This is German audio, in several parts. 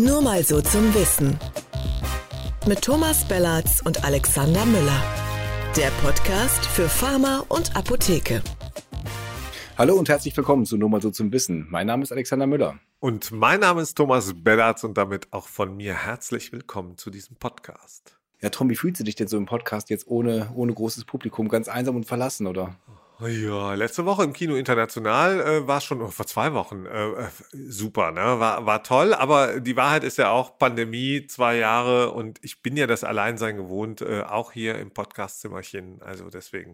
Nur mal so zum Wissen. Mit Thomas Bellatz und Alexander Müller. Der Podcast für Pharma und Apotheke. Hallo und herzlich willkommen zu Nur mal so zum Wissen. Mein Name ist Alexander Müller. Und mein Name ist Thomas Bellatz und damit auch von mir herzlich willkommen zu diesem Podcast. Ja, Tom, wie fühlst du dich denn so im Podcast jetzt ohne, ohne großes Publikum, ganz einsam und verlassen, oder? Ja, letzte Woche im Kino International äh, war es schon, oh, vor zwei Wochen, äh, äh, super, ne? War, war toll, aber die Wahrheit ist ja auch Pandemie, zwei Jahre und ich bin ja das Alleinsein gewohnt, äh, auch hier im Podcastzimmerchen, also deswegen.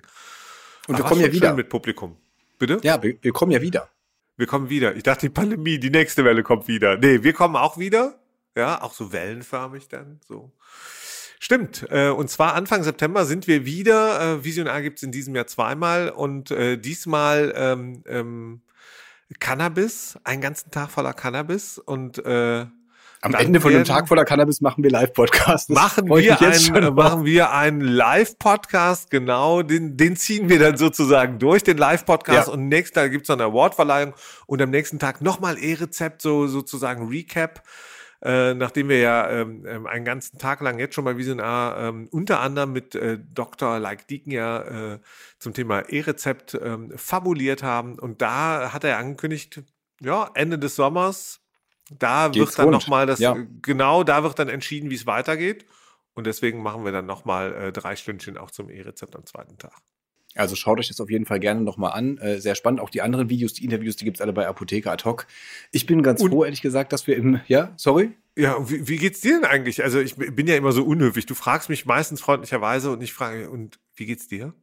Und wir kommen ja wieder. Mit Publikum. Bitte? Ja, wir, wir kommen ja wieder. Wir kommen wieder. Ich dachte, die Pandemie, die nächste Welle kommt wieder. Nee, wir kommen auch wieder. Ja, auch so wellenförmig dann, so. Stimmt. Äh, und zwar Anfang September sind wir wieder. Äh, Visionar gibt es in diesem Jahr zweimal und äh, diesmal ähm, ähm, Cannabis, einen ganzen Tag voller Cannabis und äh, am Ende von einem Tag voller Cannabis machen wir Live-Podcast. Machen wir, ein, machen wir einen Live-Podcast, genau, den, den ziehen wir dann sozusagen durch, den Live-Podcast. Ja. Und nächsten Tag gibt's dann eine Awardverleihung und am nächsten Tag nochmal E-Rezept, so sozusagen Recap äh, nachdem wir ja ähm, ähm, einen ganzen Tag lang jetzt schon bei Visionar ähm, unter anderem mit äh, Dr. Like Deacon ja äh, zum Thema E-Rezept ähm, fabuliert haben. Und da hat er angekündigt, ja, Ende des Sommers, da Geht's wird dann nochmal das, ja. genau, da wird dann entschieden, wie es weitergeht. Und deswegen machen wir dann nochmal äh, drei Stündchen auch zum E-Rezept am zweiten Tag. Also schaut euch das auf jeden Fall gerne nochmal an. Äh, sehr spannend. Auch die anderen Videos, die Interviews, die gibt's alle bei Apotheker ad hoc. Ich bin ganz Und froh, ehrlich gesagt, dass wir im, ja, sorry? Ja, wie, wie geht's dir denn eigentlich? Also ich bin ja immer so unhöflich. Du fragst mich meistens freundlicherweise und ich frage, und wie geht's dir?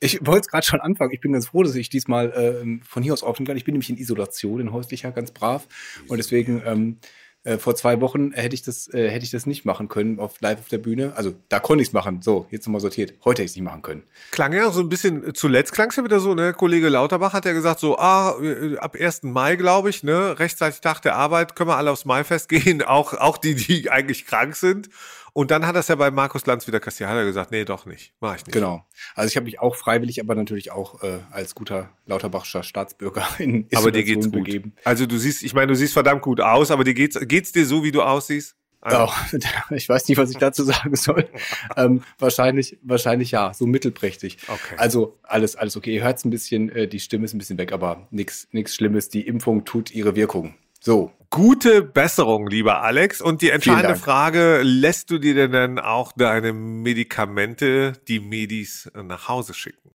Ich wollte es gerade schon anfangen. Ich bin ganz froh, dass ich diesmal ähm, von hier aus aufnehmen kann. Ich bin nämlich in Isolation, in häuslicher, ganz brav. Und deswegen ähm, äh, vor zwei Wochen hätte ich das, äh, hätte ich das nicht machen können auf live auf der Bühne. Also da konnte ich es machen. So, jetzt nochmal sortiert. Heute hätte ich es nicht machen können. Klang ja so ein bisschen, zuletzt klang es ja wieder so, ne? Kollege Lauterbach hat ja gesagt, so, ah, äh, ab 1. Mai, glaube ich, ne, rechtzeitig Tag der Arbeit, können wir alle aufs Maifest gehen, auch, auch die, die eigentlich krank sind. Und dann hat es ja bei Markus Lanz wieder kassiert, hat er gesagt, nee, doch nicht, mach ich nicht. Genau. Also ich habe mich auch freiwillig, aber natürlich auch äh, als guter Lauterbachscher Staatsbürger in Isolation Aber dir geht's begeben. gut. Also du siehst, ich meine, du siehst verdammt gut aus, aber dir geht's, geht's dir so, wie du aussiehst? Also. Oh, ich weiß nicht, was ich dazu sagen soll. ähm, wahrscheinlich, wahrscheinlich ja, so mittelprächtig. Okay. Also alles, alles okay. Ihr hört ein bisschen, äh, die Stimme ist ein bisschen weg, aber nichts, nichts Schlimmes. Die Impfung tut ihre Wirkung. So. Gute Besserung, lieber Alex. Und die entscheidende Frage, lässt du dir denn dann auch deine Medikamente, die Medis, nach Hause schicken?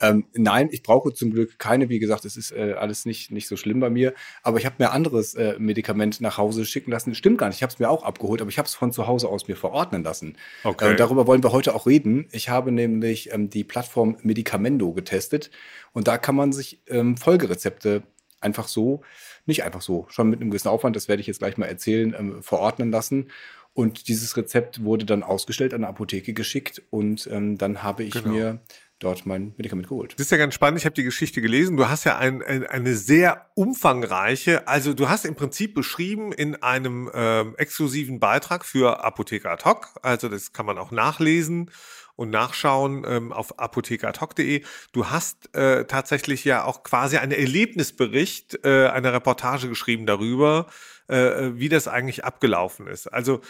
Ähm, nein, ich brauche zum Glück keine. Wie gesagt, es ist äh, alles nicht, nicht so schlimm bei mir. Aber ich habe mir anderes äh, Medikament nach Hause schicken lassen. Stimmt gar nicht. Ich habe es mir auch abgeholt, aber ich habe es von zu Hause aus mir verordnen lassen. Okay. Äh, darüber wollen wir heute auch reden. Ich habe nämlich ähm, die Plattform Medicamendo getestet und da kann man sich ähm, Folgerezepte einfach so nicht einfach so, schon mit einem gewissen Aufwand, das werde ich jetzt gleich mal erzählen, ähm, verordnen lassen. Und dieses Rezept wurde dann ausgestellt an eine Apotheke geschickt und ähm, dann habe ich genau. mir dort mein Medikament geholt. Das ist ja ganz spannend. Ich habe die Geschichte gelesen. Du hast ja ein, ein, eine sehr umfangreiche, also du hast im Prinzip beschrieben in einem ähm, exklusiven Beitrag für Apotheker ad hoc. Also das kann man auch nachlesen und nachschauen ähm, auf apothekeradhoc.de. Du hast äh, tatsächlich ja auch quasi einen Erlebnisbericht, äh, eine Reportage geschrieben darüber, äh, wie das eigentlich abgelaufen ist. Also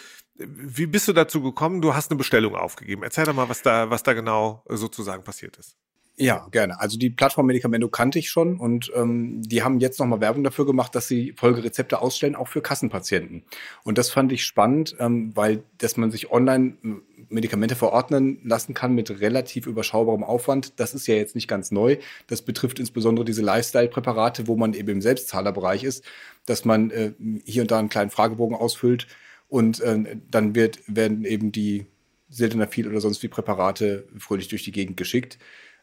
wie bist du dazu gekommen? Du hast eine Bestellung aufgegeben. Erzähl doch mal, was da, was da genau sozusagen passiert ist. Ja, gerne. Also die Plattform Medikamento kannte ich schon und ähm, die haben jetzt nochmal Werbung dafür gemacht, dass sie Folgerezepte ausstellen, auch für Kassenpatienten. Und das fand ich spannend, ähm, weil dass man sich online äh, Medikamente verordnen lassen kann mit relativ überschaubarem Aufwand. Das ist ja jetzt nicht ganz neu. Das betrifft insbesondere diese Lifestyle-Präparate, wo man eben im Selbstzahlerbereich ist, dass man äh, hier und da einen kleinen Fragebogen ausfüllt und äh, dann wird, werden eben die Sildenafil oder sonst wie Präparate fröhlich durch die Gegend geschickt.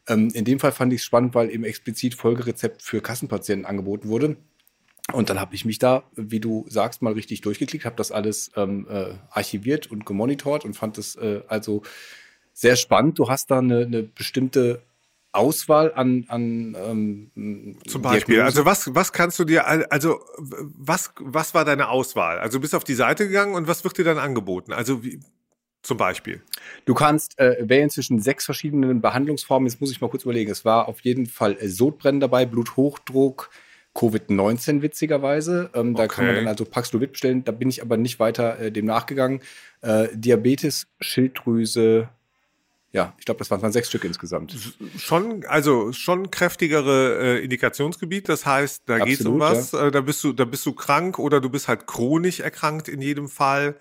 Ähm, in dem Fall fand ich es spannend, weil eben explizit Folgerezept für Kassenpatienten angeboten wurde. Und dann habe ich mich da, wie du sagst, mal richtig durchgeklickt, habe das alles ähm, äh, archiviert und gemonitort und fand es äh, also sehr spannend. Du hast da eine, eine bestimmte Auswahl an, an ähm, zum Beispiel. Diagnosen. Also was was kannst du dir also was was war deine Auswahl? Also du bist auf die Seite gegangen und was wird dir dann angeboten? Also wie, zum Beispiel. Du kannst äh, wählen zwischen sechs verschiedenen Behandlungsformen. Jetzt muss ich mal kurz überlegen. Es war auf jeden Fall äh, Sodbrennen dabei, Bluthochdruck, Covid-19 witzigerweise. Ähm, da Okay. kann man dann also Paxlovid bestellen. Da bin ich aber nicht weiter äh, dem nachgegangen. Äh, Diabetes, Schilddrüse, ja, ich glaube, das waren, sechs Stück insgesamt. Schon, also schon kräftigere äh, Indikationsgebiet. Das heißt, da geht es um was. Äh, da bist du, da bist du krank oder du bist halt chronisch erkrankt in jedem Fall.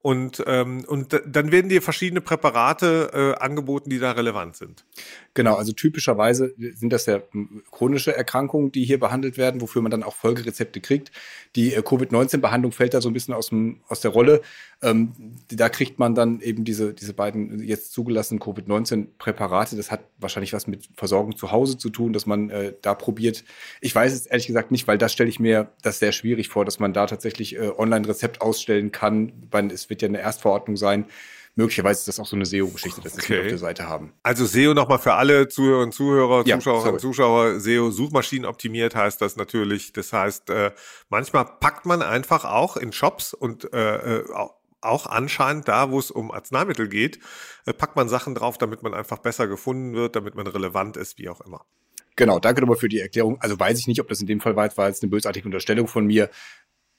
Und, ähm, und dann werden dir verschiedene Präparate äh, angeboten, die da relevant sind. Genau, also typischerweise sind das ja m, chronische Erkrankungen, die hier behandelt werden, wofür man dann auch Folgerezepte kriegt. Die äh, Covid-19-Behandlung fällt da so ein bisschen aus, dem, aus der Rolle. Ähm, da kriegt man dann eben diese, diese beiden jetzt zugelassenen Covid-19-Präparate. Das hat wahrscheinlich was mit Versorgung zu Hause zu tun, dass man äh, da probiert. Ich weiß es ehrlich gesagt nicht, weil das stelle ich mir das sehr schwierig vor, dass man da tatsächlich äh, online-Rezept ausstellen kann. Weil es wird ja eine Erstverordnung sein. Möglicherweise ist das auch so eine SEO-Geschichte, dass wir Okay. auf der Seite haben. Also SEO nochmal für alle Zuhörerinnen und Zuhörer, Ja, Zuschauerinnen und. Zuschauer, SEO Suchmaschinen optimiert heißt das natürlich. Das heißt, äh, manchmal packt man einfach auch in Shops und äh, äh, au- auch anscheinend da, wo es um Arzneimittel geht, äh, packt man Sachen drauf, damit man einfach besser gefunden wird, damit man relevant ist, wie auch immer. Genau, danke nochmal für die Erklärung. Also weiß ich nicht, ob das in dem Fall war, war jetzt eine bösartige Unterstellung von mir.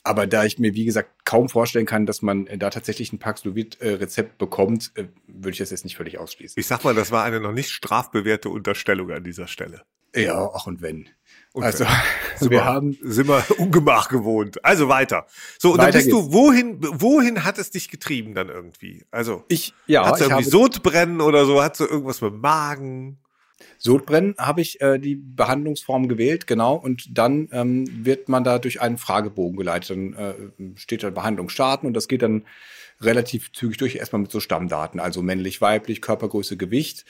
Aber da ich mir, wie gesagt, kaum vorstellen kann, dass man äh, da tatsächlich ein Paxlovid-Rezept bekommt, äh, würde ich das jetzt nicht völlig ausschließen. Ich sag mal, das war eine noch nicht strafbewährte Unterstellung an dieser Stelle. Ja, ach und wenn. Und also, Sind wir haben, sind wir Ungemach gewohnt. Also weiter. So, und dann Weiter bist du, wohin, wohin hat es dich getrieben dann irgendwie? Also, ich, ja, ich irgendwie Sodbrennen oder so? Hat's so irgendwas mit dem Magen? Sodbrennen habe ich äh, die Behandlungsform gewählt, genau. Und dann ähm, wird man da durch einen Fragebogen geleitet. Dann äh, steht da Behandlung starten und das geht dann relativ zügig durch, erstmal mit so Stammdaten, also männlich, weiblich, Körpergröße, Gewicht.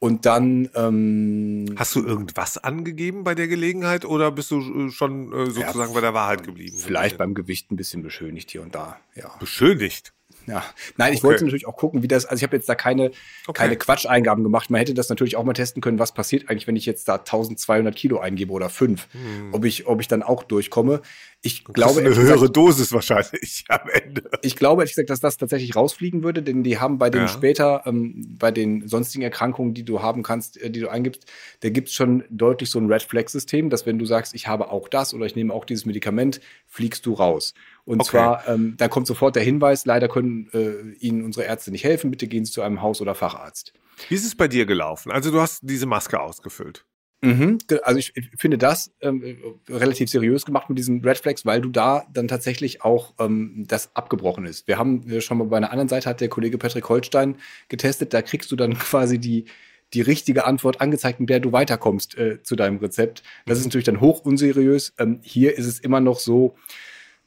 Und dann ähm, Hast du irgendwas angegeben bei der Gelegenheit oder bist du äh, schon äh, sozusagen bei der Wahrheit geblieben? vielleicht beim Gewicht ein bisschen beschönigt hier und da. Ja. beschönigt. Ja, nein, ich Okay. wollte natürlich auch gucken, wie das, also ich habe jetzt da keine, Okay. keine Quatscheingaben gemacht. Man hätte das natürlich auch mal testen können, was passiert eigentlich, wenn ich jetzt da 1200 Kilo eingebe oder fünf, ob ich, ob ich dann auch durchkomme. Ich glaube, eine höhere gesagt, Dosis wahrscheinlich am Ende. ich glaube ehrlich gesagt, dass das tatsächlich rausfliegen würde, denn die haben bei den Ja. später, ähm, bei den sonstigen Erkrankungen, die du haben kannst, äh, die du eingibst, da gibt's schon deutlich so ein Red Flag System, dass wenn du sagst, ich habe auch das oder ich nehme auch dieses Medikament, fliegst du raus. Und Okay. zwar, ähm, da kommt sofort der Hinweis, leider können äh, Ihnen unsere Ärzte nicht helfen, bitte gehen Sie zu einem Haus- oder Facharzt. Wie ist es bei dir gelaufen? Also du hast diese Maske ausgefüllt. Mhm. Also ich, ich finde das ähm, äh, relativ seriös gemacht mit diesen Red Flags, weil du da dann tatsächlich auch ähm, das abgebrochen ist. Wir haben äh, schon mal bei einer anderen Seite hat der Kollege Patrick Holstein getestet, da kriegst du dann quasi die die richtige Antwort angezeigt, mit der du weiterkommst äh, zu deinem Rezept. Das ist natürlich dann hoch unseriös. Ähm, hier ist es immer noch so,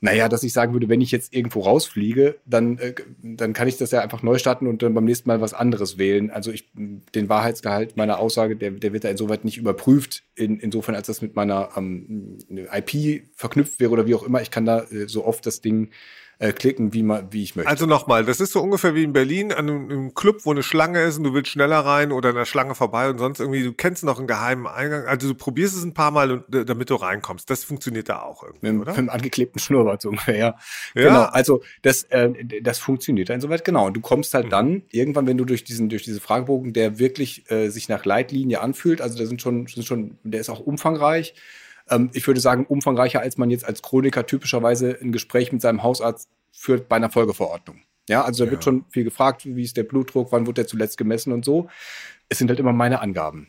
naja, dass ich sagen würde, wenn ich jetzt irgendwo rausfliege, dann, äh, dann kann ich das ja einfach neu starten und dann beim nächsten Mal was anderes wählen. Also ich, den Wahrheitsgehalt meiner Aussage, der, der wird da insoweit nicht überprüft, in, insofern als das mit meiner ähm, IP verknüpft wäre oder wie auch immer. Ich kann da äh, so oft das Ding äh, klicken, wie, man, wie ich möchte. Also nochmal, das ist so ungefähr wie in Berlin an einem, einem Club, wo eine Schlange ist und du willst schneller rein oder an der Schlange vorbei und sonst irgendwie, du kennst noch einen geheimen Eingang. Also du probierst es ein paar Mal, und, äh, damit du reinkommst. Das funktioniert da auch irgendwie, mit, oder? mit dem angeklebten Schnurrbart so ungefähr. Ja. Ja. Genau, also das, äh, das funktioniert dann soweit genau. Und du kommst Mhm. halt dann irgendwann, wenn du durch diesen, durch diese Fragebogen, der wirklich äh, sich nach Leitlinie anfühlt, also da sind schon, sind schon, der ist auch umfangreich. Ähm, ich würde sagen, umfangreicher, als man jetzt als Chroniker typischerweise ein Gespräch mit seinem Hausarzt führt bei einer Folgeverordnung. Ja, also da wird Ja. schon viel gefragt, wie ist der Blutdruck, wann wurde der zuletzt gemessen und so. Es sind halt immer meine Angaben.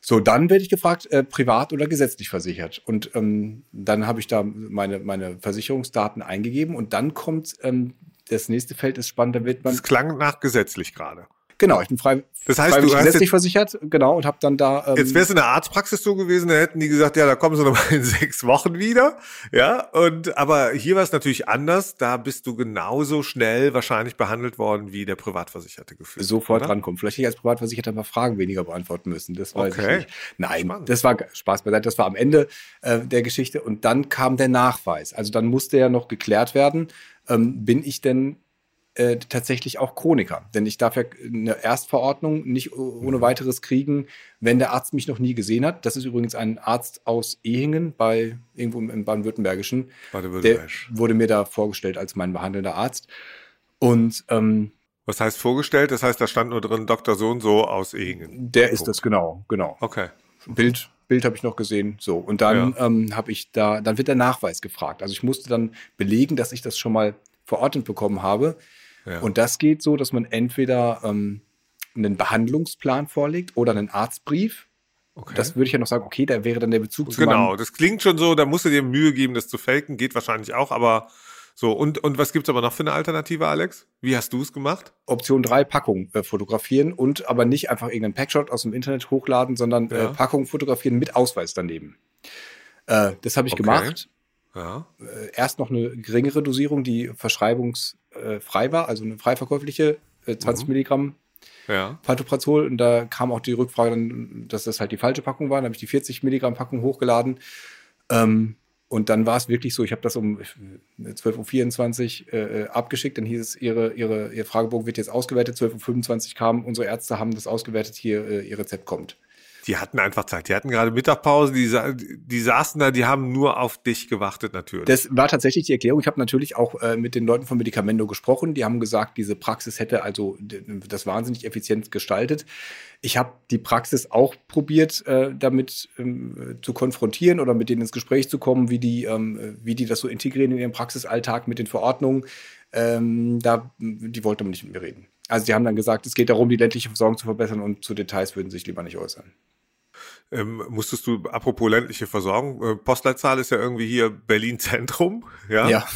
So, dann werde ich gefragt, äh, privat oder gesetzlich versichert. Und ähm, dann habe ich da meine, meine Versicherungsdaten eingegeben und dann kommt ähm, das nächste Feld ist spannend, da wird man. Das klang nach gesetzlich gerade. Genau, ich bin frei, Das heißt, du hast gesetzlich jetzt- versichert, genau, und habe dann da. Ähm, Jetzt wäre es in der Arztpraxis so gewesen, da hätten die gesagt, ja, da kommen sie noch mal in sechs Wochen wieder. Ja, und aber hier war es natürlich anders. Da bist du genauso schnell wahrscheinlich behandelt worden wie der Privatversicherte gefühlt. sofort oder? rankommen. Vielleicht hätte ich als Privatversicherter mal Fragen weniger beantworten müssen. Das weiß Okay. ich nicht. Nein, Spannend. das war Spaß beiseite. Das war am Ende äh, der Geschichte. Und dann kam der Nachweis. Also dann musste ja noch geklärt werden, ähm, bin ich denn äh, tatsächlich auch Chroniker. Denn ich darf ja eine Erstverordnung nicht ohne weiteres kriegen, wenn der Arzt mich noch nie gesehen hat. Das ist übrigens ein Arzt aus Ehingen bei irgendwo im Baden-Württembergischen. Der Baden-Württemberg. wurde mir da vorgestellt als mein behandelnder Arzt. Und ähm, Was heißt vorgestellt? Das heißt, da stand nur drin Dr. So und so aus Ehingen. Der ist das, genau, genau. Okay. Bild Bild habe ich noch gesehen. So. Und dann ja. ähm, habe ich da, dann wird der Nachweis gefragt. Also ich musste dann belegen, dass ich das schon mal verordnet bekommen habe. Ja. Und das geht so, dass man entweder ähm, einen Behandlungsplan vorlegt oder einen Arztbrief. Okay. Das würde ich ja noch sagen, okay, da wäre dann der Bezug zu Genau, das klingt schon so, da musst du dir Mühe geben, das zu faken, geht wahrscheinlich auch, aber so, und, und was gibt's aber noch für eine Alternative, Alex? Wie hast du es gemacht? Option 3, Packung äh, fotografieren und aber nicht einfach irgendeinen Packshot aus dem Internet hochladen, sondern äh, ja. äh, Packung fotografieren mit Ausweis daneben. Äh, das habe ich okay. gemacht. Ja. Äh, erst noch eine geringere Dosierung, die verschreibungsfrei war, also eine frei verkäufliche, 20 mhm. Milligramm ja. Pantoprazol. Und da kam auch die Rückfrage, dann, dass das halt die falsche Packung war. Dann habe ich die 40 Milligramm Packung hochgeladen. Ähm, und dann war es wirklich so, ich habe das um 12.24 Uhr äh, äh, abgeschickt, dann hieß es, ihre, ihre, ihr Fragebogen wird jetzt ausgewertet, 12.25 Uhr kam, unsere Ärzte haben das ausgewertet, hier, äh, ihr Rezept kommt. Die hatten einfach Zeit. Die hatten gerade Mittagpause, die, die saßen da, die haben nur auf dich gewartet natürlich. Das war tatsächlich die Erklärung. Ich habe natürlich auch äh, mit den Leuten von Medicamento gesprochen. Die haben gesagt, diese Praxis hätte also das wahnsinnig effizient gestaltet. Ich habe die Praxis auch probiert, äh, damit ähm, zu konfrontieren oder mit denen ins Gespräch zu kommen, wie die, ähm, wie die das so integrieren in ihren Praxisalltag mit den Verordnungen. Ähm, da, die wollten aber nicht mit mir reden. Also die haben dann gesagt, es geht darum, die ländliche Versorgung zu verbessern und zu Details würden sie sich lieber nicht äußern. Ähm, musstest du, apropos ländliche Versorgung, äh, Postleitzahl ist ja irgendwie hier Berlin Zentrum, ja? Ja.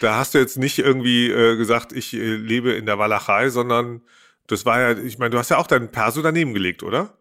Da hast du jetzt nicht irgendwie äh, gesagt, ich äh, lebe in der Walachei, sondern das war ja, ich meine, du hast ja auch dein Perso daneben gelegt, oder?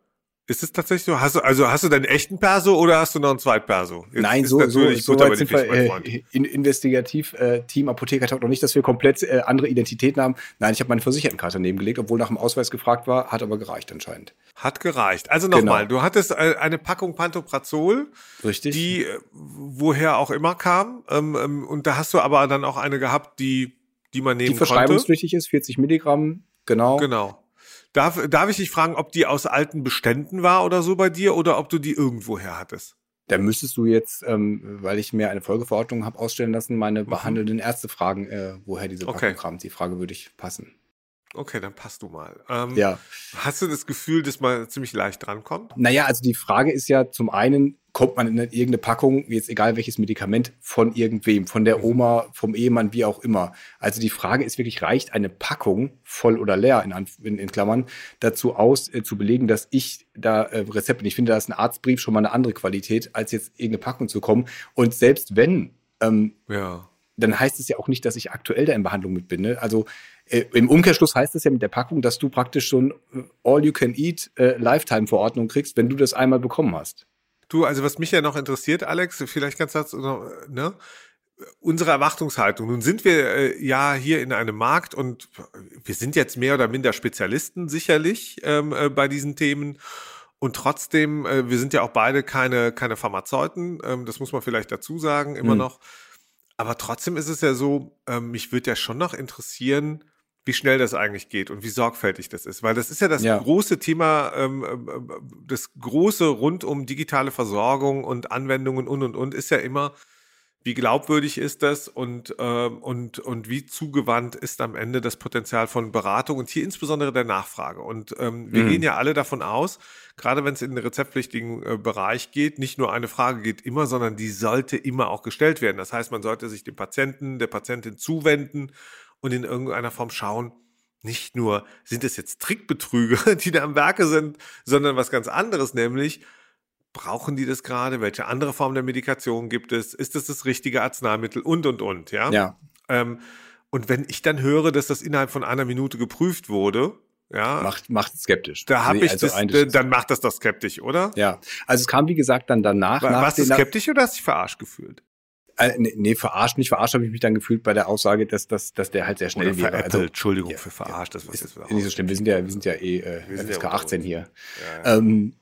Ist es tatsächlich so? Hast du, also hast du deinen echten Perso oder hast du noch ein Zweitperso? Jetzt Nein, so, so, so weit sind wir äh, in, investigativ äh, Team Apotheker Talk noch nicht, dass wir komplett äh, andere Identitäten haben. Nein, ich habe meine Versichertenkarte nebengelegt, obwohl nach dem Ausweis gefragt war, hat aber gereicht anscheinend. Hat gereicht. Also nochmal, genau. du hattest äh, eine Packung Pantoprazol, Richtig. die äh, woher auch immer kam. Ähm, ähm, und da hast du aber dann auch eine gehabt, die, die man nehmen die konnte. Die verschreibungspflichtig ist, 40 Milligramm, genau. Genau. Darf, darf ich dich fragen, ob die aus alten Beständen war oder so bei dir oder ob du die irgendwoher hattest? Da müsstest du jetzt, ähm, weil ich mir eine Folgeverordnung habe ausstellen lassen, meine mhm. behandelnden Ärzte fragen, äh, woher diese Packung okay. kam. Die Frage würde ich passen. Okay, dann passt du mal. Ähm, ja. Hast du das Gefühl, dass man ziemlich leicht drankommt? Naja, also die Frage ist ja zum einen, kommt man in irgendeine Packung, jetzt egal welches Medikament, von irgendwem, von der mhm. Oma, vom Ehemann, wie auch immer. Also die Frage ist wirklich, reicht eine Packung voll oder leer, in, in, in Klammern, dazu aus, äh, zu belegen, dass ich da äh, Rezept bin. Ich finde, da ist ein Arztbrief schon mal eine andere Qualität, als jetzt irgendeine Packung zu kommen. Und selbst wenn, ähm, ja. Dann heißt es ja auch nicht, dass ich aktuell da in Behandlung mit bin. Ne? Also äh, Im Umkehrschluss heißt es ja mit der Packung, dass du praktisch so ein äh, All-You-Can-Eat-Lifetime-Verordnung äh, kriegst, wenn du das einmal bekommen hast. Du, also was mich ja noch interessiert, Alex, vielleicht ganz kurz, ne? Unsere Erwartungshaltung. Nun sind wir äh, ja hier in einem Markt und wir sind jetzt mehr oder minder Spezialisten sicherlich ähm, äh, bei diesen Themen. Und trotzdem, äh, wir sind ja auch beide keine, keine Pharmazeuten, ähm, das muss man vielleicht dazu sagen, immer mhm. noch. Aber trotzdem ist es ja so, ähm, mich würde ja schon noch interessieren, wie schnell das eigentlich geht und wie sorgfältig das ist. Weil das ist ja das ja. große Thema, ähm, äh, das große rund um digitale Versorgung und Anwendungen und und und ist ja immer, wie glaubwürdig ist das und, ähm, und, und wie zugewandt ist am Ende das Potenzial von Beratung und hier insbesondere der Nachfrage. Und ähm, wir mhm. gehen ja alle davon aus, gerade wenn es in den rezeptpflichtigen äh, Bereich geht, nicht nur eine Frage geht immer, sondern die sollte immer auch gestellt werden. Das heißt, man sollte sich dem Patienten, der Patientin zuwenden und in irgendeiner Form schauen, nicht nur sind es jetzt Trickbetrüger, die da am Werke sind, sondern was ganz anderes, nämlich brauchen die das gerade? Welche andere Form der Medikation gibt es? Ist das das richtige Arzneimittel? Und, und, und, ja? Ja. Ähm, und wenn ich dann höre, dass das innerhalb von einer Minute geprüft wurde, ja, macht macht skeptisch. Da habe nee, ich also das, dann macht das doch skeptisch, oder? Ja, also es kam wie gesagt dann danach. War, warst du skeptisch oder hast du dich verarscht gefühlt? Äh, nee, nee, verarscht, nicht verarscht habe ich mich dann gefühlt bei der Aussage, dass, dass, dass der halt sehr schnell Oder wäre. Also, Entschuldigung ja, für verarscht, das ist jetzt nicht so schlimm. Wir sind ja, wir sind ja eh äh, FSK 18 hier. Ja, ja. Ähm,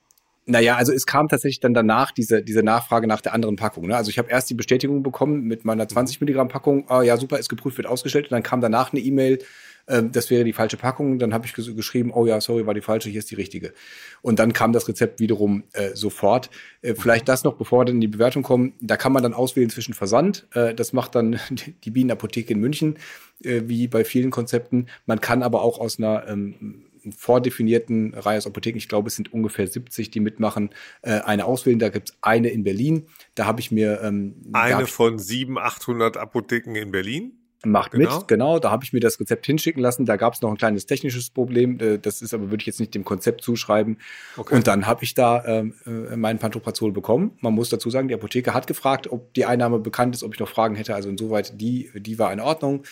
naja, also es kam tatsächlich dann danach diese, diese Nachfrage nach der anderen Packung. Ne? Also ich habe erst die Bestätigung bekommen mit meiner 20 mhm. Milligramm Packung, ah ja, super, ist geprüft, wird ausgestellt. Und dann kam danach eine E-Mail, ähm, das wäre die falsche Packung. Dann habe ich geschrieben, oh ja, sorry, war die falsche, hier ist die richtige. Und dann kam das Rezept wiederum äh, sofort. Äh, vielleicht das noch, bevor wir dann in die Bewertung kommen, da kann man dann auswählen zwischen Versand. Äh, das macht dann die Bienenapotheke in München, äh, wie bei vielen Konzepten. Man kann aber auch aus einer ähm, vordefinierten Reihe aus Apotheken, ich glaube, es sind ungefähr 70, die mitmachen, äh, eine auswählen. Da gibt es eine in Berlin. Da habe ich mir. Ähm, eine von 700, 800 Apotheken in Berlin? Macht genau. mit, genau. Da habe ich mir das Rezept hinschicken lassen. Da gab es noch ein kleines technisches Problem. Äh, das ist aber, würde ich jetzt nicht dem Konzept zuschreiben. Okay. Und dann habe ich da ähm, äh, meinen Pantoprazol bekommen. Man muss dazu sagen, die Apotheke hat gefragt, ob die Einnahme bekannt ist, ob ich noch Fragen hätte. Also insoweit, die, die war in Ordnung.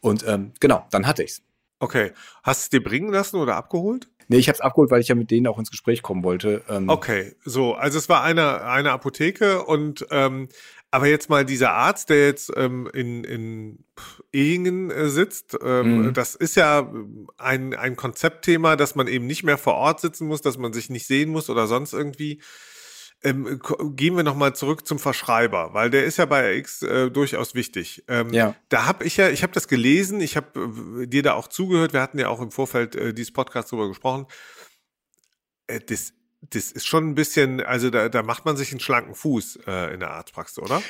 Und ähm, genau, dann hatte ich's. Okay. Hast du es dir bringen lassen oder abgeholt? Nee, ich habe es abgeholt, weil ich ja mit denen auch ins Gespräch kommen wollte. Ähm okay, so, also es war eine, eine Apotheke und ähm, aber jetzt mal dieser Arzt, der jetzt ähm, in, in Ehingen äh, sitzt, ähm, mhm. das ist ja ein, ein Konzeptthema, dass man eben nicht mehr vor Ort sitzen muss, dass man sich nicht sehen muss oder sonst irgendwie. Ähm, gehen wir nochmal zurück zum Verschreiber, weil der ist ja bei X äh, durchaus wichtig. Ähm, ja. Da habe ich ja, ich habe das gelesen, ich habe äh, dir da auch zugehört, wir hatten ja auch im Vorfeld äh, dieses Podcast drüber gesprochen. Äh, das das ist schon ein bisschen, also da, da macht man sich einen schlanken Fuß äh, in der Arztpraxis, oder?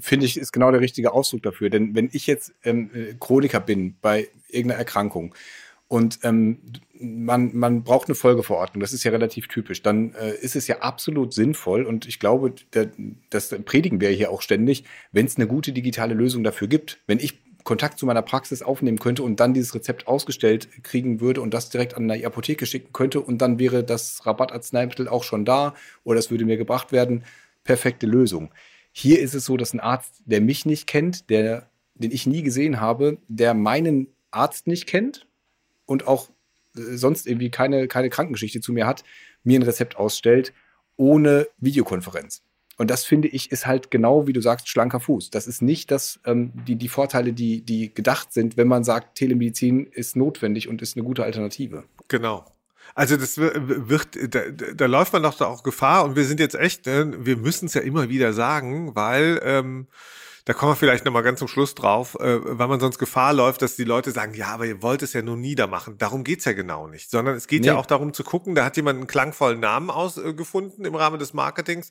Finde ich, ist genau der richtige Ausdruck dafür. Denn wenn ich jetzt ähm, Chroniker bin bei irgendeiner Erkrankung und ähm, man, man braucht eine Folgeverordnung, das ist ja relativ typisch, dann äh, ist es ja absolut sinnvoll und ich glaube, der, das predigen wir hier auch ständig, wenn es eine gute digitale Lösung dafür gibt. Wenn ich Kontakt zu meiner Praxis aufnehmen könnte und dann dieses Rezept ausgestellt kriegen würde und das direkt an die Apotheke schicken könnte und dann wäre das Rabattarzneimittel auch schon da oder es würde mir gebracht werden. Perfekte Lösung. Hier ist es so, dass ein Arzt, der mich nicht kennt, der, den ich nie gesehen habe, der meinen Arzt nicht kennt und auch äh, sonst irgendwie keine, keine Krankengeschichte zu mir hat, mir ein Rezept ausstellt ohne Videokonferenz. Und das finde ich ist halt genau, wie du sagst, schlanker Fuß. Das ist nicht das, ähm, die, die Vorteile, die, die gedacht sind, wenn man sagt, Telemedizin ist notwendig und ist eine gute Alternative. Genau. Also das wird, da, da läuft man doch da auch Gefahr und wir sind jetzt echt, äh, wir müssen es ja immer wieder sagen, weil ähm, da kommen wir vielleicht nochmal ganz zum Schluss drauf, äh, weil man sonst Gefahr läuft, dass die Leute sagen, ja, aber ihr wollt es ja nur niedermachen. Darum geht's ja genau nicht, sondern es geht nee. ja auch darum zu gucken, da hat jemand einen klangvollen Namen ausgefunden äh, im Rahmen des Marketings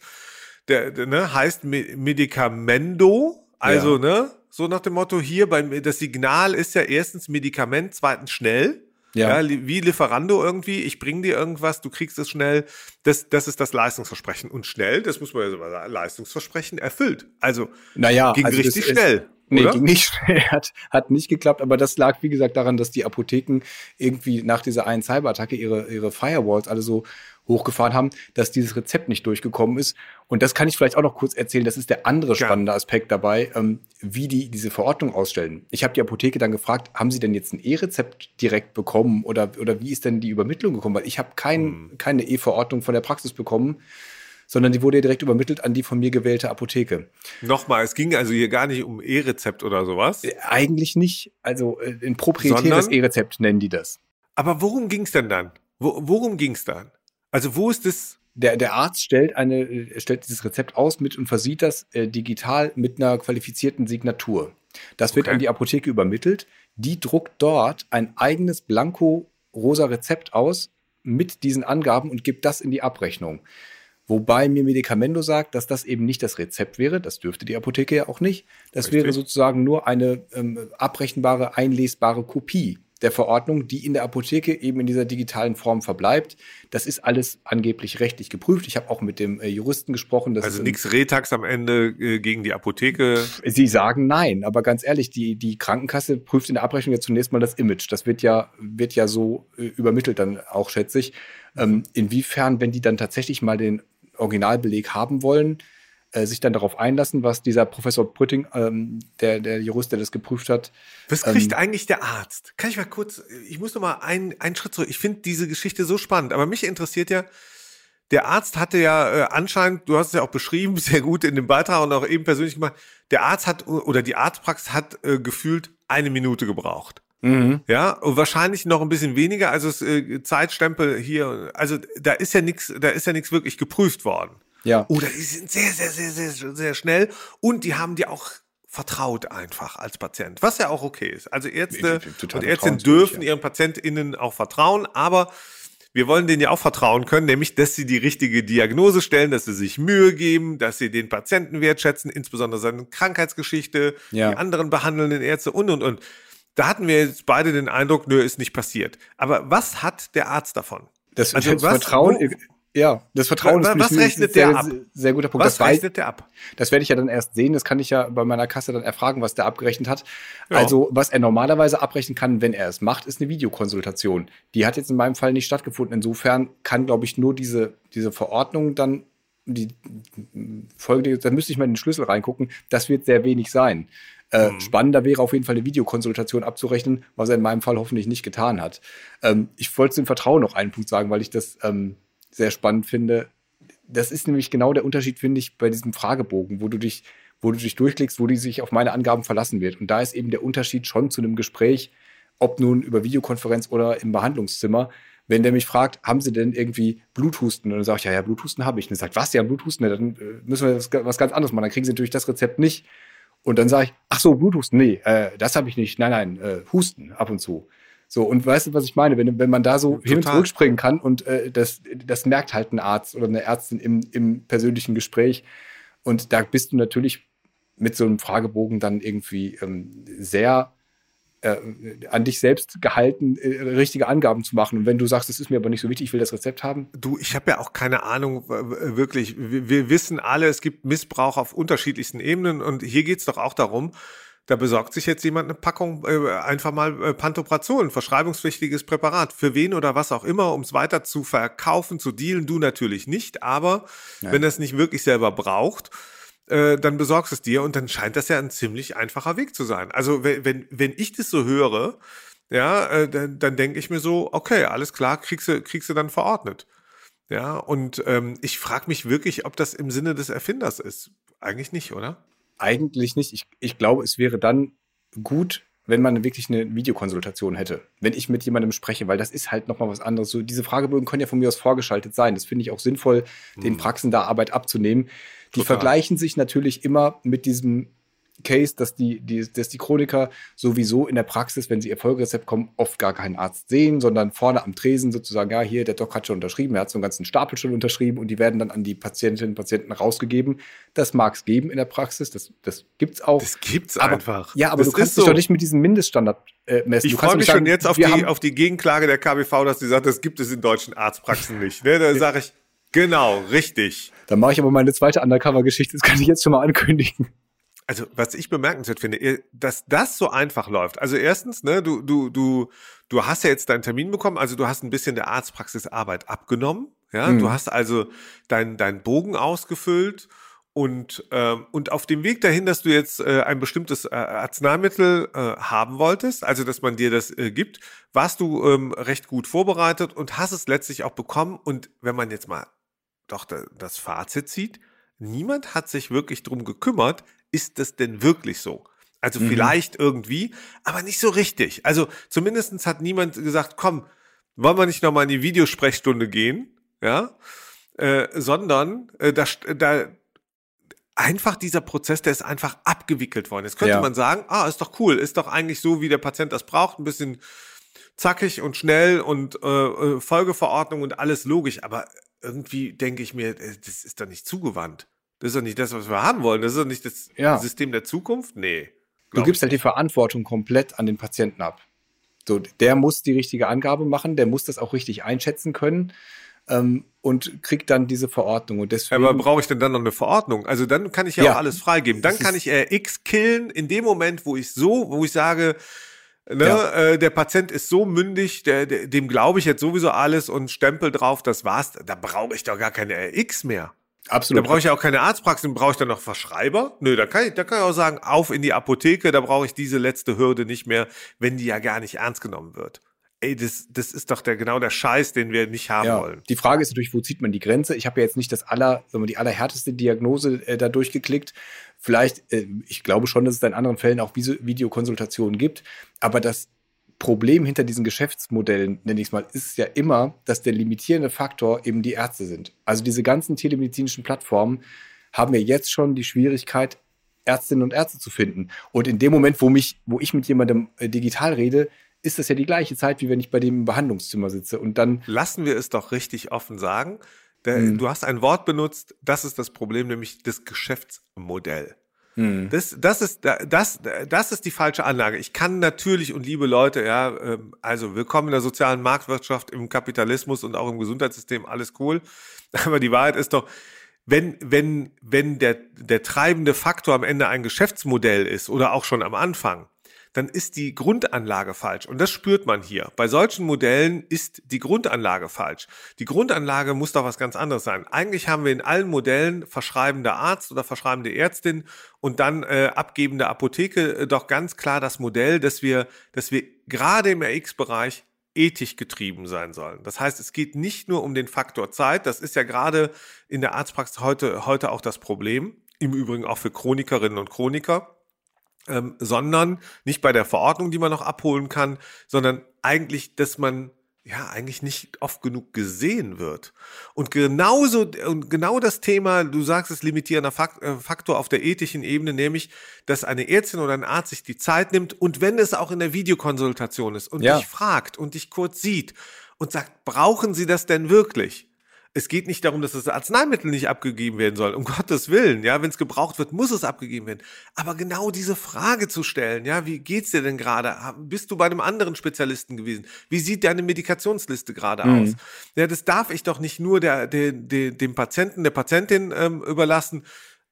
der, der ne, heißt Medikamendo, also ja. ne, so nach dem Motto hier beim das Signal ist ja erstens Medikament, zweitens schnell. Ja. ja wie Lieferando irgendwie, ich bring dir irgendwas, du kriegst es schnell. Das, das ist das Leistungsversprechen. Und schnell, das muss man ja sagen, Leistungsversprechen erfüllt. Also naja, ging also richtig schnell. Nee, oder? ging nicht schnell, hat, hat nicht geklappt, aber das lag, wie gesagt, daran, dass die Apotheken irgendwie nach dieser einen Cyberattacke ihre, ihre Firewalls alle so hochgefahren haben, dass dieses Rezept nicht durchgekommen ist. Und das kann ich vielleicht auch noch kurz erzählen. Das ist der andere spannende Aspekt dabei, ähm, wie die diese Verordnung ausstellen. Ich habe die Apotheke dann gefragt, haben Sie denn jetzt ein E-Rezept direkt bekommen oder, oder wie ist denn die Übermittlung gekommen? Weil ich habe kein, hm. keine E-Verordnung von der Praxis bekommen sondern die wurde ja direkt übermittelt an die von mir gewählte Apotheke. Nochmal, es ging also hier gar nicht um E-Rezept oder sowas? Äh, eigentlich nicht. Also äh, ein proprietäres E-Rezept nennen die das. Aber worum ging es denn dann? Wo, worum ging es dann? Also wo ist das? Der, der Arzt stellt eine, stellt dieses Rezept aus mit und versieht das äh, digital mit einer qualifizierten Signatur. Das wird okay. an die Apotheke übermittelt. Die druckt dort ein eigenes blanko rosa Rezept aus mit diesen Angaben und gibt das in die Abrechnung. Wobei mir Medikamento sagt, dass das eben nicht das Rezept wäre. Das dürfte die Apotheke ja auch nicht. Das Richtig. wäre sozusagen nur eine ähm, abrechenbare, einlesbare Kopie der Verordnung, die in der Apotheke eben in dieser digitalen Form verbleibt. Das ist alles angeblich rechtlich geprüft. Ich habe auch mit dem äh, Juristen gesprochen. also nichts Retax am Ende äh, gegen die Apotheke. Sie sagen nein, aber ganz ehrlich, die, die Krankenkasse prüft in der Abrechnung ja zunächst mal das Image. Das wird ja, wird ja so äh, übermittelt dann auch, schätze ich. Ähm, inwiefern, wenn die dann tatsächlich mal den Originalbeleg haben wollen, äh, sich dann darauf einlassen, was dieser Professor Brütting, ähm, der, der Jurist, der das geprüft hat. Was kriegt ähm, eigentlich der Arzt? Kann ich mal kurz, ich muss noch mal einen, einen Schritt zurück. Ich finde diese Geschichte so spannend, aber mich interessiert ja, der Arzt hatte ja äh, anscheinend, du hast es ja auch beschrieben, sehr gut in dem Beitrag und auch eben persönlich gemacht, der Arzt hat oder die Arztpraxis hat äh, gefühlt eine Minute gebraucht. Mhm. Ja, und wahrscheinlich noch ein bisschen weniger. Also es, äh, Zeitstempel hier, also da ist ja nichts, da ist ja nichts wirklich geprüft worden. Ja. Oder die sind sehr, sehr, sehr, sehr, sehr schnell und die haben dir auch vertraut einfach als Patient, was ja auch okay ist. Also Ärzte und Ärztinnen dürfen ihren PatientInnen auch vertrauen, aber wir wollen denen ja auch vertrauen können, nämlich, dass sie die richtige Diagnose stellen, dass sie sich Mühe geben, dass sie den Patienten wertschätzen, insbesondere seine Krankheitsgeschichte, ja. die anderen behandelnden Ärzte und, und, und. Da hatten wir jetzt beide den Eindruck, nö, ist nicht passiert. Aber was hat der Arzt davon? Das, also, was, Vertrauen, ja, das Vertrauen was, ist was rechnet sehr, der ab? sehr guter Punkt. Was das rechnet der ab? Das werde ich ja dann erst sehen. Das kann ich ja bei meiner Kasse dann erfragen, was der abgerechnet hat. Ja. Also, was er normalerweise abrechnen kann, wenn er es macht, ist eine Videokonsultation. Die hat jetzt in meinem Fall nicht stattgefunden. Insofern kann, glaube ich, nur diese, diese Verordnung dann die Folge, da müsste ich mal in den Schlüssel reingucken. Das wird sehr wenig sein. Äh, mhm. Spannender wäre auf jeden Fall eine Videokonsultation abzurechnen, was er in meinem Fall hoffentlich nicht getan hat. Ähm, ich wollte zum Vertrauen noch einen Punkt sagen, weil ich das ähm, sehr spannend finde das ist nämlich genau der Unterschied, finde ich, bei diesem Fragebogen, wo du dich, wo du dich durchklickst, wo die sich auf meine Angaben verlassen wird. Und da ist eben der Unterschied schon zu einem Gespräch, ob nun über Videokonferenz oder im Behandlungszimmer. Wenn der mich fragt, haben Sie denn irgendwie Bluthusten? Und dann sage ich, ja, ja, Bluthusten habe ich. Und er sagt, was, haben Bluthusten? Ja, dann äh, müssen wir was ganz anderes machen. Dann kriegen Sie natürlich das Rezept nicht. Und dann sage ich, ach so, Bluthusten, nee, äh, das habe ich nicht. Nein, nein, äh, Husten ab und zu. So, und weißt du, was ich meine? Wenn, wenn man da so Total. hin und zurück springen kann und äh, das, das merkt halt ein Arzt oder eine Ärztin im, im persönlichen Gespräch. Und da bist du natürlich mit so einem Fragebogen dann irgendwie ähm, sehr äh, an dich selbst gehalten, äh, richtige Angaben zu machen. Und wenn du sagst, das ist mir aber nicht so wichtig, ich will das Rezept haben. Du, ich habe ja auch keine Ahnung, wirklich. Wir, wir, wissen alle, es gibt Missbrauch auf unterschiedlichsten Ebenen und hier geht's doch auch darum, da besorgt sich jetzt jemand eine Packung äh, einfach mal äh, Pantoprazol, ein verschreibungspflichtiges Präparat. Für wen oder was auch immer, um es weiter zu verkaufen, zu dealen, du natürlich nicht. Aber ja. wenn er es nicht wirklich selber braucht, äh, dann besorgst es dir und dann scheint das ja ein ziemlich einfacher Weg zu sein. Also wenn, wenn, wenn ich das so höre, ja, äh, dann, dann denke ich mir so, okay, alles klar, kriegst du, kriegst du dann verordnet. Ja, und ähm, ich frage mich wirklich, ob das im Sinne des Erfinders ist. Eigentlich nicht, oder? Eigentlich nicht. Ich, ich glaube, es wäre dann gut, wenn man wirklich eine Videokonsultation hätte, wenn ich mit jemandem spreche, weil das ist halt nochmal was anderes. So, diese Fragebögen können ja von mir aus vorgeschaltet sein. Das finde ich auch sinnvoll, den Praxen da Arbeit abzunehmen. Die Total. vergleichen sich natürlich immer mit diesem Case, dass die, die, dass die Chroniker sowieso in der Praxis, wenn sie ihr Folgerezept kommen, oft gar keinen Arzt sehen, sondern vorne am Tresen sozusagen, ja, hier, der Doc hat schon unterschrieben, er hat so einen ganzen Stapel schon unterschrieben und die werden dann an die Patientinnen und Patienten rausgegeben. Das mag es geben in der Praxis, das, das es auch. Das gibt's aber, einfach. Ja, aber das du kannst dich so. doch nicht mit diesem Mindeststandard äh, messen. Ich freue mich sagen, schon jetzt auf die, auf die Gegenklage der KBV, dass sie sagt, das gibt es in deutschen Arztpraxen nicht. Ne? Da sage ich, genau, richtig. Dann mache ich aber meine zweite Undercover-Geschichte, das kann ich jetzt schon mal ankündigen. Also, was ich bemerkenswert finde, dass das so einfach läuft. Also erstens, ne, du, du, du, du hast ja jetzt deinen Termin bekommen, also du hast ein bisschen der Arztpraxisarbeit abgenommen. Ja, mhm. du hast also deinen dein Bogen ausgefüllt und, ähm, und auf dem Weg dahin, dass du jetzt äh, ein bestimmtes äh, Arzneimittel äh, haben wolltest, also dass man dir das äh, gibt, warst du ähm, recht gut vorbereitet und hast es letztlich auch bekommen. Und wenn man jetzt mal doch das Fazit zieht, niemand hat sich wirklich drum gekümmert, ist das denn wirklich so? Also mhm. vielleicht irgendwie, aber nicht so richtig. Also zumindestens hat niemand gesagt, komm, wollen wir nicht nochmal in die Videosprechstunde gehen? Ja, äh, sondern äh, da, da einfach dieser Prozess, der ist einfach abgewickelt worden. Jetzt könnte ja. man sagen, ah, ist doch cool, ist doch eigentlich so, wie der Patient das braucht, ein bisschen zackig und schnell und äh, äh Folgeverordnung und alles logisch. Aber irgendwie denke ich mir, äh, das ist doch nicht zugewandt. Das ist doch nicht das, was wir haben wollen. Das ist doch nicht das ja. System der Zukunft. Nee. Du gibst halt die Verantwortung komplett an den Patienten ab. So, der muss die richtige Angabe machen, der muss das auch richtig einschätzen können ähm, und kriegt dann diese Verordnung. Und deswegen, Aber brauche ich denn dann noch eine Verordnung? Also dann kann ich ja, ja auch alles freigeben. Dann kann ich RX killen in dem Moment, wo ich so, wo ich sage, Ne, ja. äh, der Patient ist so mündig, der, der, dem glaube ich jetzt sowieso alles und Stempel drauf, das war's. Da brauche ich doch gar keine RX mehr. Absolut. Da brauche ich ja auch keine Arztpraxis, brauche ich dann noch Verschreiber? Nö, da kann ich, da kann ich auch sagen, auf in die Apotheke, da brauche ich diese letzte Hürde nicht mehr, wenn die ja gar nicht ernst genommen wird. Ey, das, das ist doch der, genau der Scheiß, den wir nicht haben ja, wollen. Die Frage ist natürlich, wo zieht man die Grenze? Ich habe ja jetzt nicht das aller, sagen wir, die allerhärteste Diagnose äh, da durchgeklickt. Vielleicht, äh, ich glaube schon, dass es in anderen Fällen auch Videokonsultationen gibt, aber das Problem hinter diesen Geschäftsmodellen, nenne ich es mal, ist ja immer, dass der limitierende Faktor eben die Ärzte sind. Also diese ganzen telemedizinischen Plattformen haben ja jetzt schon die Schwierigkeit, Ärztinnen und Ärzte zu finden. Und in dem Moment, wo mich, wo ich mit jemandem äh, digital rede, ist das ja die gleiche Zeit, wie wenn ich bei dem im Behandlungszimmer sitze. Und dann lassen wir es doch richtig offen sagen. Der, hm. Du hast ein Wort benutzt, das ist das Problem, nämlich das Geschäftsmodell. Hm. Das, das, ist, das, das ist die falsche Anlage. Ich kann natürlich und liebe Leute, ja, ähm, also willkommen in der sozialen Marktwirtschaft, im Kapitalismus und auch im Gesundheitssystem, alles cool. Aber die Wahrheit ist doch, wenn, wenn, wenn der, der treibende Faktor am Ende ein Geschäftsmodell ist oder auch schon am Anfang, dann ist die Grundanlage falsch. Und das spürt man hier. Bei solchen Modellen ist die Grundanlage falsch. Die Grundanlage muss doch was ganz anderes sein. Eigentlich haben wir in allen Modellen verschreibende Arzt oder verschreibende Ärztin und dann äh, abgebende Apotheke äh, doch ganz klar das Modell, dass wir, dass wir gerade im RX-Bereich ethisch getrieben sein sollen. Das heißt, es geht nicht nur um den Faktor Zeit. Das ist ja gerade in der Arztpraxis heute, heute auch das Problem. Im Übrigen auch für Chronikerinnen und Chroniker ähm, sondern nicht bei der Verordnung, die man noch abholen kann, sondern eigentlich, dass man ja eigentlich nicht oft genug gesehen wird. Und genauso und genau das Thema, du sagst es limitierender äh, Faktor auf der ethischen Ebene, nämlich, dass eine Ärztin oder ein Arzt sich die Zeit nimmt und wenn es auch in der Videokonsultation ist und ja. dich fragt und dich kurz sieht und sagt, brauchen Sie das denn wirklich? Es geht nicht darum, dass das Arzneimittel nicht abgegeben werden soll. Um Gottes Willen, ja, wenn es gebraucht wird, muss es abgegeben werden. Aber genau diese Frage zu stellen, ja, wie geht's dir denn gerade? Bist du bei einem anderen Spezialisten gewesen? Wie sieht deine Medikationsliste gerade mhm. aus? Ja, das darf ich doch nicht nur der, der, der dem Patienten, der Patientin ähm, überlassen.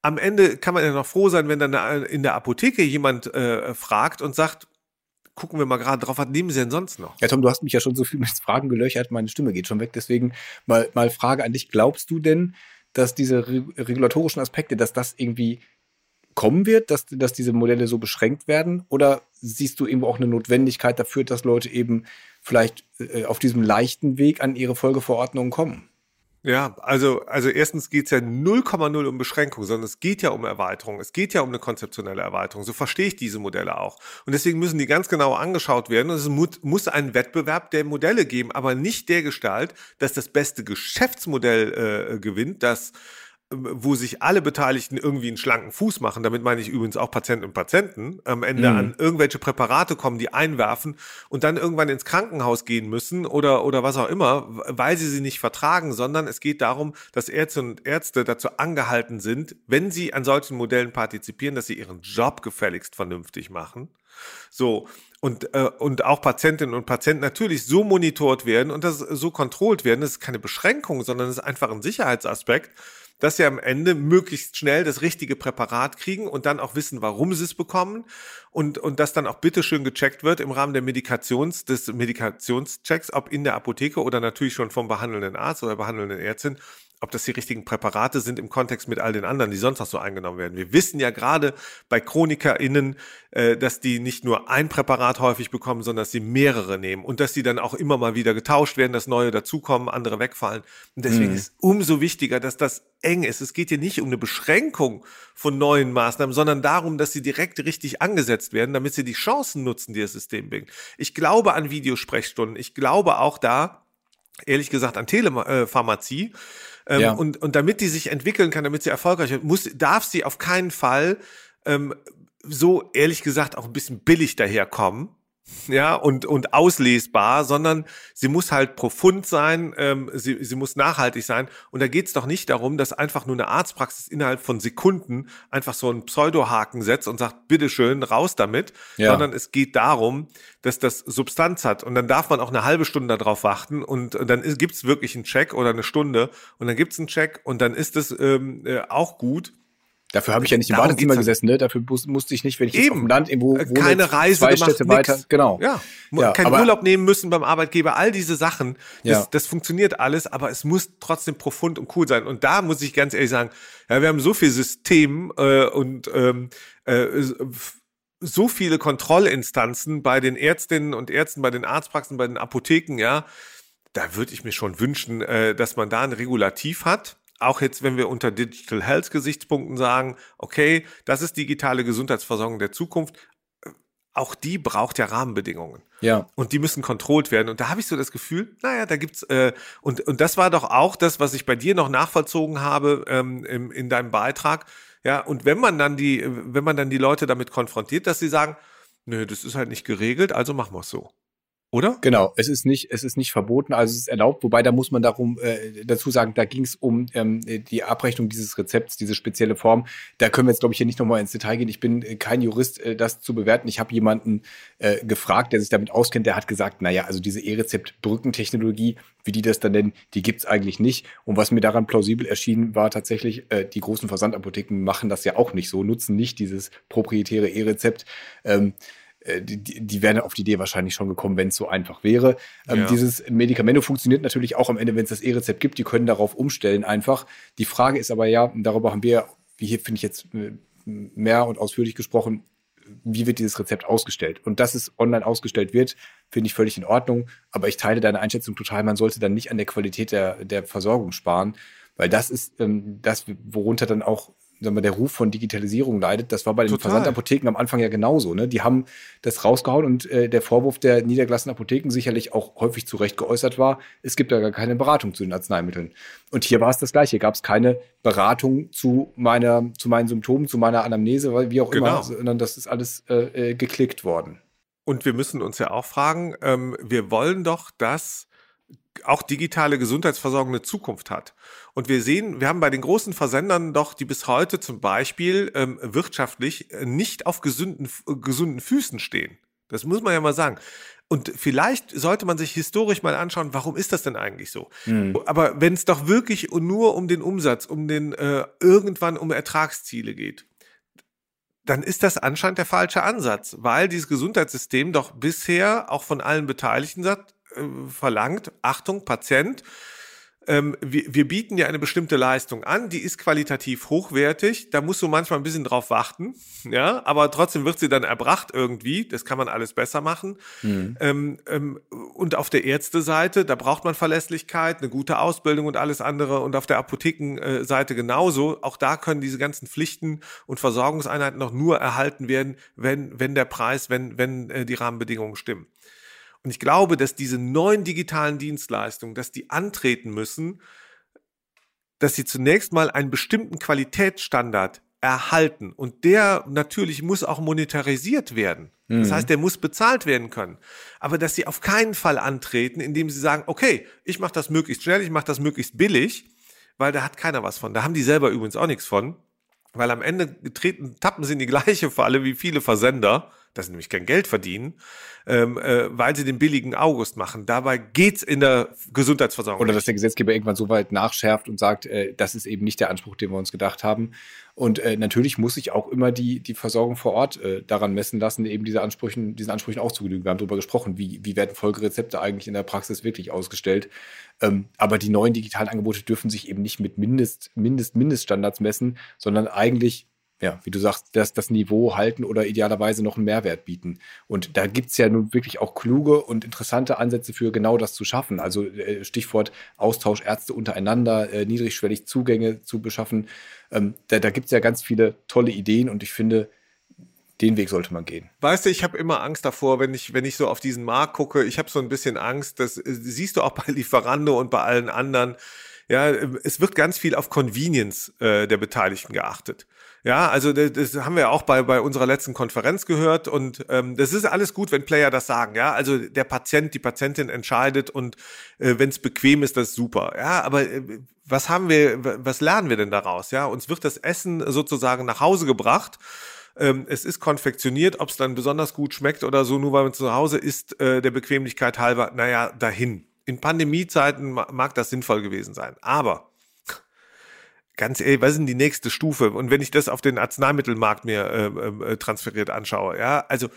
Am Ende kann man ja noch froh sein, wenn dann in der Apotheke jemand äh, fragt und sagt, gucken wir mal gerade drauf, was nehmen Sie denn sonst noch? Ja, Tom, du hast mich ja schon so viel mit Fragen gelöchert, meine Stimme geht schon weg. Deswegen mal, mal Frage an dich. Glaubst du denn, dass diese re regulatorischen Aspekte, dass das irgendwie kommen wird, dass, dass diese Modelle so beschränkt werden? Oder siehst du irgendwo auch eine Notwendigkeit dafür, dass Leute eben vielleicht äh, auf diesem leichten Weg an ihre Folgeverordnungen kommen? Ja, also, also erstens geht's ja 0,0 um Beschränkung, sondern es geht ja um Erweiterung. Es geht ja um eine konzeptionelle Erweiterung. So verstehe ich diese Modelle auch. Und deswegen müssen die ganz genau angeschaut werden. Und es muss einen Wettbewerb der Modelle geben, aber nicht der Gestalt, dass das beste Geschäftsmodell äh, gewinnt, das wo sich alle Beteiligten irgendwie einen schlanken Fuß machen, damit meine ich übrigens auch Patienten und Patienten, am Ende mhm. an irgendwelche Präparate kommen, die einwerfen und dann irgendwann ins Krankenhaus gehen müssen oder, oder was auch immer, weil sie sie nicht vertragen, sondern es geht darum, dass Ärzte und Ärzte dazu angehalten sind, wenn sie an solchen Modellen partizipieren, dass sie ihren Job gefälligst vernünftig machen. So, und, äh, und auch Patientinnen und Patienten natürlich so monitort werden und das so kontrolliert werden. Das ist keine Beschränkung, sondern es ist einfach ein Sicherheitsaspekt dass sie am Ende möglichst schnell das richtige Präparat kriegen und dann auch wissen, warum sie es bekommen und, und das dann auch bitteschön gecheckt wird im Rahmen der Medikations, des Medikationschecks, ob in der Apotheke oder natürlich schon vom behandelnden Arzt oder behandelnden Ärztin, ob das die richtigen Präparate sind im Kontext mit all den anderen, die sonst noch so eingenommen werden. Wir wissen ja gerade bei ChronikerInnen, äh, dass die nicht nur ein Präparat häufig bekommen, sondern dass sie mehrere nehmen und dass die dann auch immer mal wieder getauscht werden, dass neue dazukommen, andere wegfallen. Und deswegen mhm. ist umso wichtiger, dass das eng ist. Es geht hier nicht um eine Beschränkung von neuen Maßnahmen, sondern darum, dass sie direkt richtig angesetzt werden, damit sie die Chancen nutzen, die das System bringt. Ich glaube an Videosprechstunden. Ich glaube auch da, ehrlich gesagt, an Telepharmazie. Ähm, ja. und, und damit die sich entwickeln kann, damit sie erfolgreich wird, muss, darf sie auf keinen Fall ähm, so ehrlich gesagt auch ein bisschen billig daherkommen ja, und, und auslesbar, sondern sie muss halt profund sein, ähm, sie, sie muss nachhaltig sein. Und da geht's doch nicht darum, dass einfach nur eine Arztpraxis innerhalb von Sekunden einfach so einen Pseudohaken setzt und sagt, bitteschön, raus damit, ja. sondern es geht darum, dass das Substanz hat. Und dann darf man auch eine halbe Stunde darauf warten und, und dann ist, gibt's wirklich einen Check oder eine Stunde und dann gibt's einen Check und dann ist es ähm, äh, auch gut. Dafür habe ich ja nicht im Darum Badezimmer gesessen, ne? Dafür musste ich nicht, wenn ich Eben. auf dem Land irgendwo wohne, keine Reise zwei gemacht, Städte weiter, genau. Ja, ja kein Urlaub nehmen müssen beim Arbeitgeber, all diese Sachen, das, ja. das funktioniert alles, aber es muss trotzdem profund und cool sein. Und da muss ich ganz ehrlich sagen, ja, wir haben so viel System äh, und ähm, äh, so viele Kontrollinstanzen bei den Ärztinnen und Ärzten, bei den Arztpraxen, bei den Apotheken, ja, da würde ich mir schon wünschen, äh, dass man da ein Regulativ hat auch jetzt, wenn wir unter Digital Health Gesichtspunkten sagen, okay, das ist digitale Gesundheitsversorgung der Zukunft, äh, auch die braucht ja Rahmenbedingungen. Ja. Und die müssen kontrolliert werden. Und da habe ich so das Gefühl, naja, da gibt's äh, und und das war doch auch das, was ich bei dir noch nachvollzogen habe ähm, im, in deinem Beitrag. Ja, und wenn man dann die, wenn man dann die Leute damit konfrontiert, dass sie sagen, nö, das ist halt nicht geregelt, also machen wir es so. Oder? Genau, es ist nicht, es ist nicht verboten, also es ist erlaubt, wobei da muss man darum äh, dazu sagen, da ging es um ähm, die Abrechnung dieses Rezepts, diese spezielle Form. Da können wir jetzt, glaube ich, hier nicht nochmal ins Detail gehen. Ich bin äh, kein Jurist, äh, das zu bewerten. Ich habe jemanden äh, gefragt, der sich damit auskennt, der hat gesagt, naja, also diese E-Rezept-Brückentechnologie, wie die das dann nennen, die gibt's eigentlich nicht. Und was mir daran plausibel erschien, war tatsächlich, äh, die großen Versandapotheken machen das ja auch nicht so, nutzen nicht dieses proprietäre E-Rezept. Ähm, äh, die, die wären auf die Idee wahrscheinlich schon gekommen, wenn es so einfach wäre. Ähm, ja. Dieses Medikament funktioniert natürlich auch am Ende, wenn es das E-Rezept gibt. Die können darauf umstellen einfach. Die Frage ist aber ja, darüber haben wir, wie hier finde ich jetzt äh, mehr und ausführlich gesprochen, wie wird dieses Rezept ausgestellt? Und dass es online ausgestellt wird, finde ich völlig in Ordnung. Aber ich teile deine Einschätzung total. Man sollte dann nicht an der Qualität der, der Versorgung sparen, weil das ist ähm, das, worunter dann auch sagen wir, der Ruf von Digitalisierung leidet. Das war bei den Total. Versandapotheken am Anfang ja genauso. Ne? Die haben das rausgehauen und äh, der Vorwurf der niedergelassenen Apotheken sicherlich auch häufig zu Recht geäußert war, es gibt da gar keine Beratung zu den Arzneimitteln. Und hier war es das Gleiche. Gab es keine Beratung zu meiner, zu meinen Symptomen, zu meiner Anamnese, wie auch genau. immer, sondern das ist alles äh, äh, geklickt worden. Und wir müssen uns ja auch fragen, ähm, wir wollen doch, dass auch digitale Gesundheitsversorgung eine Zukunft hat. Und wir sehen, wir haben bei den großen Versendern doch, die bis heute zum Beispiel ähm, wirtschaftlich äh, nicht auf gesunden, gesunden Füßen stehen. Das muss man ja mal sagen. Und vielleicht sollte man sich historisch mal anschauen, warum ist das denn eigentlich so? Mhm. Aber wenn es doch wirklich nur um den Umsatz, um den äh, irgendwann um Ertragsziele geht, dann ist das anscheinend der falsche Ansatz, weil dieses Gesundheitssystem doch bisher auch von allen Beteiligten sagt, äh, verlangt, Achtung, Patient, ähm, wir, wir bieten ja eine bestimmte Leistung an, die ist qualitativ hochwertig, da musst du manchmal ein bisschen drauf warten, ja, aber trotzdem wird sie dann erbracht irgendwie, das kann man alles besser machen. Mhm. Ähm, ähm, und auf der Ärzteseite, da braucht man Verlässlichkeit, eine gute Ausbildung und alles andere und auf der Apothekenseite genauso, auch da können diese ganzen Pflichten und Versorgungseinheiten noch nur erhalten werden, wenn, wenn der Preis, wenn, wenn äh, die Rahmenbedingungen stimmen. Und ich glaube, dass diese neuen digitalen Dienstleistungen, dass die antreten müssen, dass sie zunächst mal einen bestimmten Qualitätsstandard erhalten. Und der natürlich muss auch monetarisiert werden. Das mhm. heißt, der muss bezahlt werden können. Aber dass sie auf keinen Fall antreten, indem sie sagen, okay, ich mache das möglichst schnell, ich mache das möglichst billig, weil da hat keiner was von. Da haben die selber übrigens auch nichts von. Weil am Ende treten, tappen sie in die gleiche Falle wie viele Versender dass sie nämlich kein Geld verdienen, ähm, äh, weil sie den billigen August machen. Dabei geht's in der Gesundheitsversorgung. Oder dass der Gesetzgeber irgendwann so weit nachschärft und sagt, äh, das ist eben nicht der Anspruch, den wir uns gedacht haben. Und äh, natürlich muss sich auch immer die, die Versorgung vor Ort äh, daran messen lassen, eben diese Ansprüchen, diesen Ansprüchen auch zu genügen. Wir haben darüber gesprochen, wie, wie werden Folgerezepte eigentlich in der Praxis wirklich ausgestellt. Ähm, aber die neuen digitalen Angebote dürfen sich eben nicht mit Mindest, Mindest, Mindeststandards messen, sondern eigentlich ja, wie du sagst, das, das Niveau halten oder idealerweise noch einen Mehrwert bieten. Und da gibt's ja nun wirklich auch kluge und interessante Ansätze für genau das zu schaffen. Also äh, Stichwort Austausch Ärzte untereinander, äh, niedrigschwellig Zugänge zu beschaffen. Ähm, da da gibt's ja ganz viele tolle Ideen und ich finde, den Weg sollte man gehen. Weißt du, ich habe immer Angst davor, wenn ich, wenn ich so auf diesen Markt gucke. Ich habe so ein bisschen Angst, das äh, siehst du auch bei Lieferando und bei allen anderen. Ja, es wird ganz viel auf Convenience äh, der Beteiligten geachtet. Ja, also das, das haben wir auch bei, bei unserer letzten Konferenz gehört und ähm, das ist alles gut, wenn Player das sagen, ja. Also der Patient, die Patientin entscheidet und äh, wenn es bequem ist, das ist super. Ja, aber äh, was haben wir, was lernen wir denn daraus? Ja, uns wird das Essen sozusagen nach Hause gebracht. Ähm, es ist konfektioniert, ob es dann besonders gut schmeckt oder so, nur weil man zu Hause ist, äh, der Bequemlichkeit halber, naja, dahin. In Pandemiezeiten mag das sinnvoll gewesen sein. Aber ganz ehrlich, was ist denn die nächste Stufe? Und wenn ich das auf den Arzneimittelmarkt mir äh, äh, transferiert anschaue, ja, also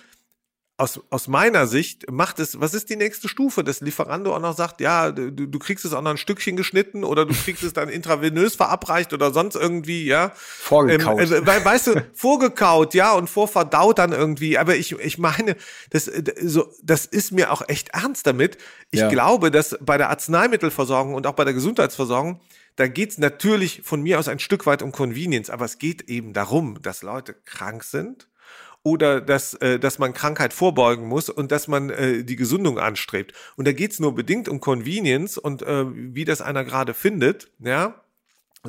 aus, aus meiner Sicht macht es, was ist die nächste Stufe, dass Lieferando auch noch sagt, ja, du, du kriegst es auch noch ein Stückchen geschnitten oder du kriegst es dann intravenös verabreicht oder sonst irgendwie, ja. Vorgekaut. Ähm, äh, weißt du, vorgekaut, ja, und vorverdaut dann irgendwie. Aber ich, ich meine, das, so, das ist mir auch echt ernst damit. Ich ja. glaube, dass bei der Arzneimittelversorgung und auch bei der Gesundheitsversorgung da geht's natürlich von mir aus ein Stück weit um Convenience, aber es geht eben darum, dass Leute krank sind oder dass, äh, dass man Krankheit vorbeugen muss und dass man äh, die Gesundung anstrebt. Und da geht's nur bedingt um Convenience und äh, wie das einer gerade findet, ja.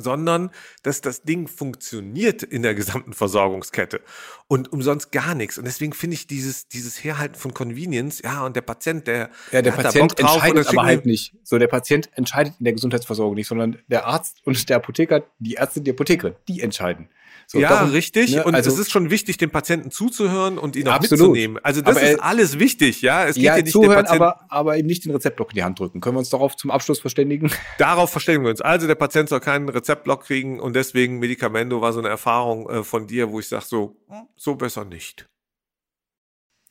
Sondern dass das Ding funktioniert in der gesamten Versorgungskette und umsonst gar nichts. Und deswegen finde ich dieses, dieses Herhalten von Convenience, ja, und der Patient, der, ja, der, der Patient entscheidet aber halt nicht. So, der Patient entscheidet in der Gesundheitsversorgung nicht, sondern der Arzt und der Apotheker, die Ärzte, die Apothekerin, die entscheiden. So, ja, darum, richtig. Ne, und also, es ist schon wichtig, dem Patienten zuzuhören und ihn auch absolut. mitzunehmen. Also das aber ist alles wichtig, ja. Es geht ja, nicht zuhören, aber, aber eben nicht den Rezeptblock in die Hand drücken. Können wir uns darauf zum Abschluss verständigen? Darauf verständigen wir uns. Also der Patient soll keinen Rezeptblock kriegen und deswegen Medikamento war so eine Erfahrung äh, von dir, wo ich sage so, hm, so besser nicht.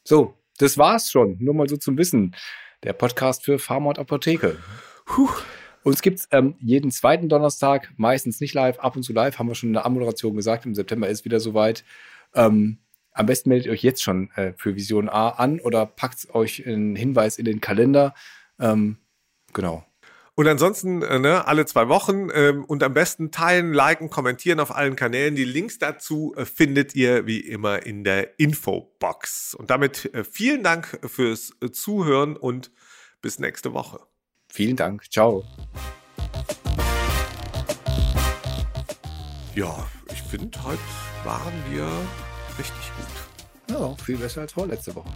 So, das war's schon. Nur mal so zum Wissen. Der Podcast für Pharma und Apotheke. Puh. Uns gibt es ähm, jeden zweiten Donnerstag, meistens nicht live, ab und zu live, haben wir schon in der Anmoderation gesagt. Im September ist wieder soweit. Ähm, am besten meldet euch jetzt schon äh, für Vision A an oder packt euch einen Hinweis in den Kalender. Ähm, genau. Und ansonsten, äh, ne, alle zwei Wochen ähm, und am besten teilen, liken, kommentieren auf allen Kanälen. Die Links dazu äh, findet ihr wie immer in der Infobox. Und damit äh, vielen Dank fürs Zuhören und bis nächste Woche. Vielen Dank. Ciao. Ja, ich finde, heute waren wir richtig gut. Ja, viel besser als vorletzte Woche.